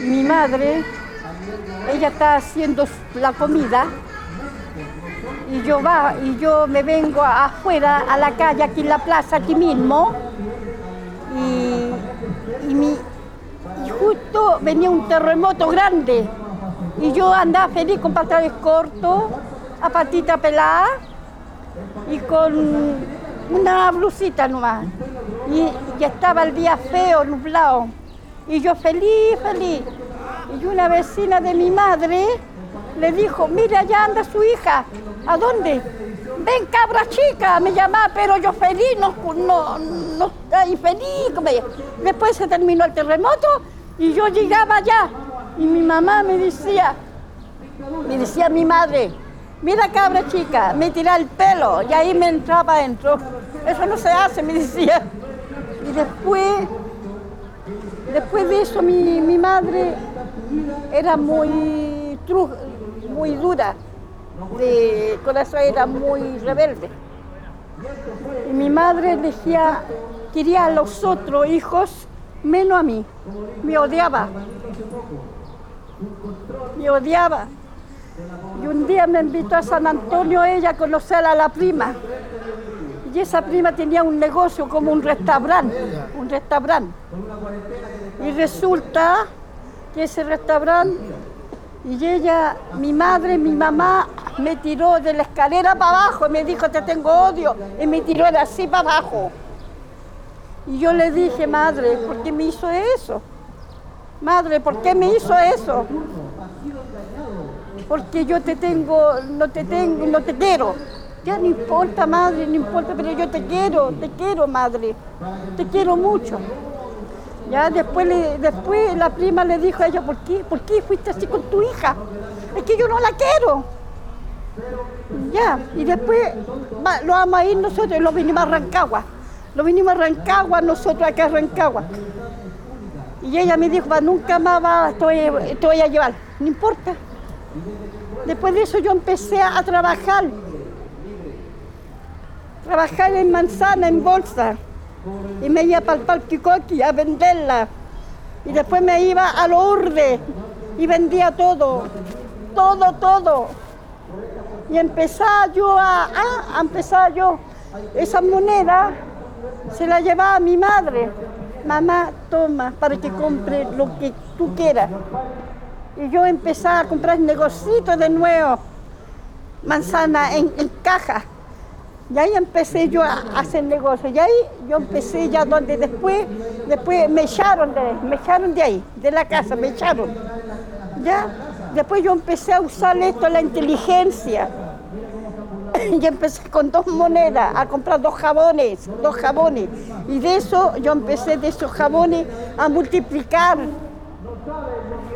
Mi madre, ella está haciendo la comida y yo va y yo me vengo afuera a la calle aquí en la plaza aquí mismo y, y justo venía un terremoto grande y yo andaba feliz con pantalones cortos, a patita pelada y con una blusita nomás. Y, y estaba el día feo, nublado. Y yo feliz, feliz. Y una vecina de mi madre le dijo, mira, allá anda su hija. ¿A dónde? Ven, cabra chica, me llamaba, pero yo feliz, no, no, no, ay, feliz. Después se terminó el terremoto y yo llegaba allá y mi mamá me decía, me decía mi madre, mira cabra chica, me tira el pelo y ahí me entraba adentro. Eso no se hace, me decía. Y después, después de eso mi, madre era muy dura, de corazón era muy rebelde. Y mi madre decía, quería a los otros hijos menos a mí. Me odiaba. Me odiaba. Y un día me invitó a San Antonio ella a conocer a la prima. Y esa prima tenía un negocio como un restaurante, un restaurante. Y resulta que ese restaurante, y ella, mi madre, mi mamá, me tiró de la escalera para abajo y me dijo, te tengo odio. Y me tiró de así para abajo. Y yo le dije, madre, ¿por qué me hizo eso? Madre, ¿por qué me hizo eso? Porque yo te tengo, no te tengo, no te quiero. Ya no importa, madre, no importa, pero yo te quiero, te quiero, madre. Te quiero mucho. Ya después, le- después la prima le dijo a ella, ¿por qué? ¿Por qué fuiste así con tu hija? Es que yo no la quiero. Ya, y después lo vamos a ir nosotros y lo vinimos a Rancagua. Lo vinimos a Rancagua, nosotros acá a Rancagua. Y ella me dijo, "Va, nunca más va, te, voy, te voy a llevar. No importa. Después de eso yo empecé a trabajar. Trabajar en manzana, en bolsa. Y me iba para el Parque Coqui a venderla. Y después me iba a Lourdes y vendía todo. Todo, todo. Y empezaba yo a, a, a empezar yo. Esa moneda se la llevaba a mi madre. Mamá, toma para que compre lo que tú quieras. Y yo empezaba a comprar negocitos de nuevo, manzana en caja. Y ahí empecé yo a hacer negocio. Y ahí yo empecé ya donde después, después me echaron de, me echaron de ahí, de la casa, me echaron. Ya, después yo empecé a usar esto, la inteligencia. Y empecé con dos monedas a comprar dos jabones, dos jabones. Y de eso yo empecé de esos jabones a multiplicar.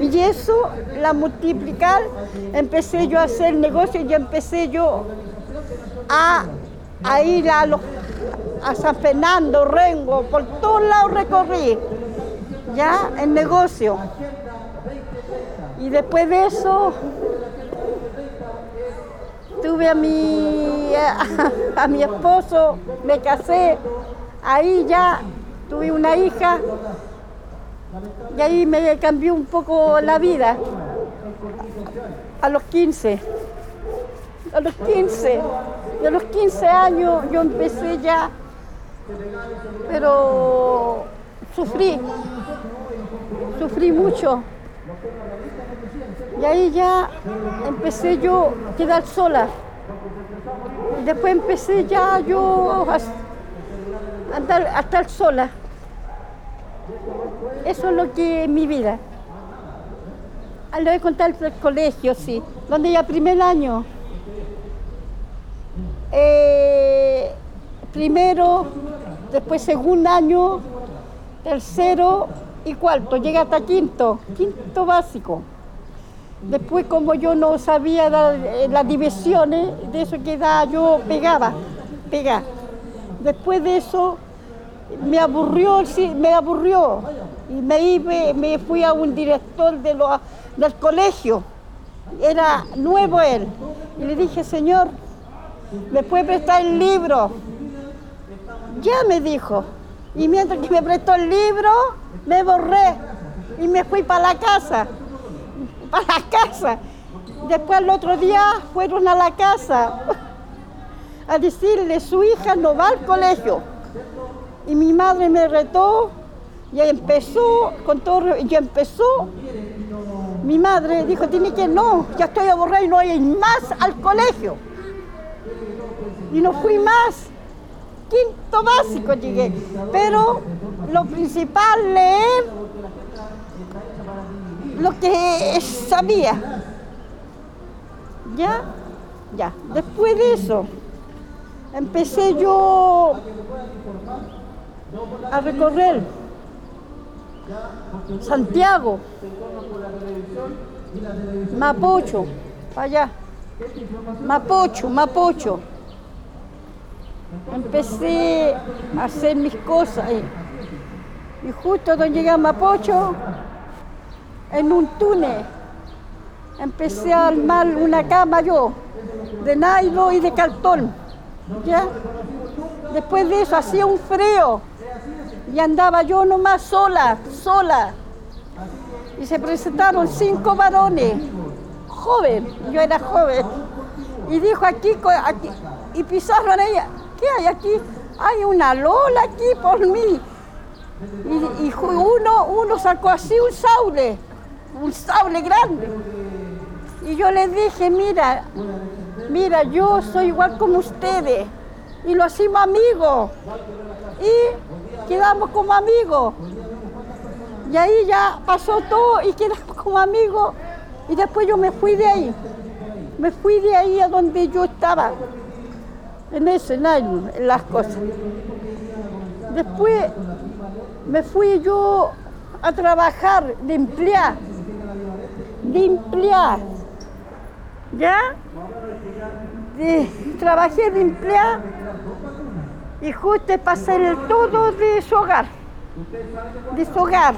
Y eso, la multiplicar, empecé yo a hacer negocio y empecé yo a, a ir a, los, a San Fernando, Rengo, por todos lados recorrí, ya, el negocio. Y después de eso, tuve a mi, a, a mi esposo, me casé, ahí ya tuve una hija y ahí me cambió un poco la vida. A los 15. A los 15. A los 15 años yo empecé ya, pero sufrí. Sufrí mucho. Y ahí ya empecé yo a quedar sola. Después empecé ya yo a, andar, a estar sola. Eso es lo que es mi vida. Ah, voy a contar el colegio, sí. Donde ya primer año. Eh, primero, después segundo año, tercero y cuarto. Llegué hasta quinto, quinto básico. Después, como yo no sabía eh, las divisiones, de eso quedaba, yo pegaba, pegaba. Después de eso, me aburrió, me aburrió. Y me, fui a un director de del colegio. Era nuevo él. Y le dije, señor, ¿me puede prestar el libro? Ya me dijo. Y mientras que me prestó el libro, me borré. y me fui para la casa, para la casa. Después el otro día fueron a la casa a decirle, su hija no va al colegio. Y mi madre me retó y empezó, con todo, y empezó. Mi madre dijo, tiene que no, ya estoy aburrida y no ir más al colegio. Y no fui más. Quinto básico llegué. Pero lo principal, leer lo que sabía. ¿Ya? Ya. Después de eso, empecé yo a recorrer Santiago, Mapocho, allá, Mapocho, Mapocho. Empecé a hacer mis cosas y justo cuando llegué a Mapocho, en un túnel, empecé a armar una cama yo, de nylon y de cartón. ¿ya? Después de eso hacía un frío y andaba yo nomás sola, sola. Y se presentaron cinco varones, joven, yo era joven. Y dijo aquí, aquí y pisaron ella, ¿qué hay aquí? Hay una lola aquí por mí. Y, uno, uno sacó así un sable, un sable grande. Y yo le dije, mira, mira, yo soy igual como ustedes. Y lo hacemos amigos. Y quedamos como amigos. Y ahí ya pasó todo y quedamos como amigos. Y después yo me fui de ahí. Me fui de ahí a donde yo estaba. En ese año, en las cosas. Después me fui yo a trabajar de emplear. De emplear. ¿Ya? trabajé de emplear y justo pasé todo de su hogar, de su hogar.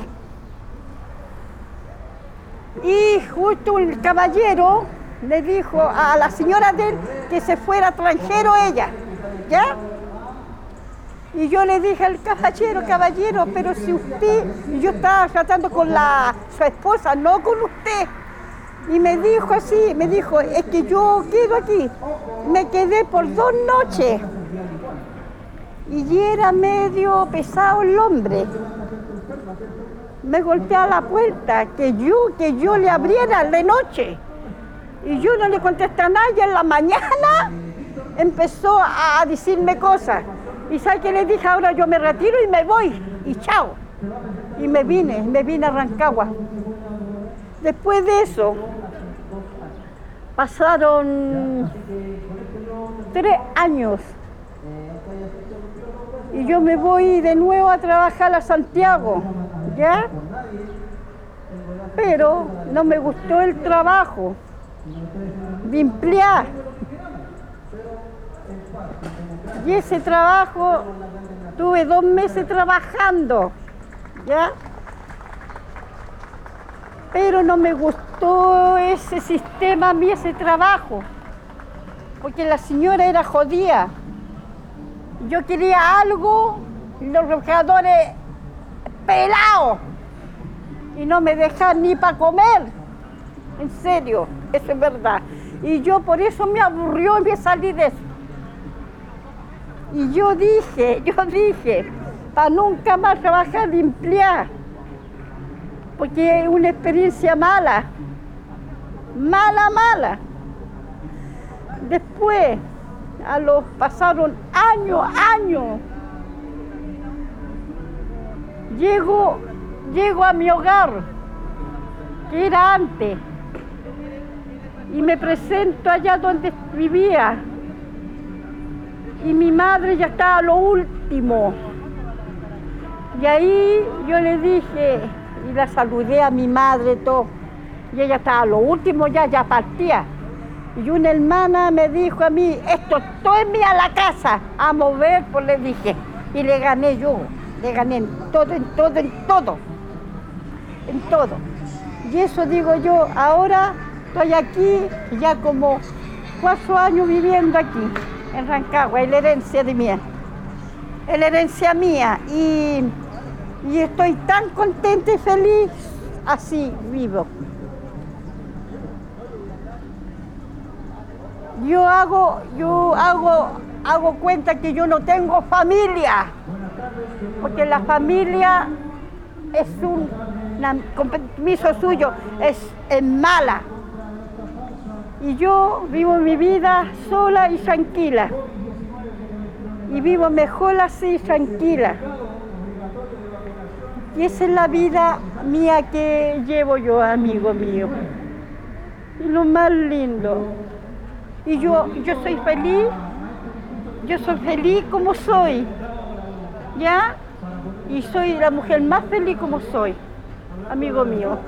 Y justo el caballero le dijo a la señora de él que se fuera extranjero ella, ¿ya? Y yo le dije al caballero, caballero, pero si usted, yo estaba tratando con la, su esposa, no con usted. Y me dijo así, me dijo, es que yo quedo aquí. Me quedé por dos noches y era medio pesado el hombre. Me golpeaba la puerta, que yo, que yo le abriera de noche. Y yo no le contesté a nadie. En la mañana empezó a decirme cosas. Y sabe que le dije, ahora yo me retiro y me voy. Y chao. Y me vine, me vine a Rancagua. Después de eso, pasaron tres años y yo me voy de nuevo a trabajar a Santiago, ¿ya? Pero no me gustó el trabajo emplear. Y ese trabajo, tuve dos meses trabajando, ¿ya? Pero no me gustó ese sistema a mí, ese trabajo, porque la señora era jodida. Yo quería algo, los trabajadores pelados, y no me dejan ni para comer. En serio, eso es verdad. Y yo por eso me aburrió y me salí de eso. Y yo dije, yo dije, para nunca más trabajar de emplear, porque es una experiencia mala, mala, mala. Después, a los pasaron años, años. Llego, llego a mi hogar, que era antes, y me presento allá donde vivía. Y mi madre ya estaba a lo último. Y ahí yo le dije, y la saludé a mi madre, todo. Y ella estaba a lo último, ya, ya partía. Y una hermana me dijo a mí, esto todo es mía la casa, a mover, pues le dije. Y le gané yo, le gané en todo, en todo, en todo, en todo. Y eso digo yo, ahora estoy aquí, ya como cuatro años viviendo aquí, en Rancagua, es la herencia de mía, es la herencia mía. Y, y estoy tan contenta y feliz, así vivo. Yo hago, yo hago, hago cuenta que yo no tengo familia, porque la familia es un compromiso suyo, es, es mala. Y yo vivo mi vida sola y tranquila. Y vivo mejor así, tranquila. Y esa es la vida mía que llevo yo, amigo mío. Y lo más lindo. Y yo, yo soy feliz, yo soy feliz como soy. ¿Ya? Y soy la mujer más feliz como soy, amigo mío.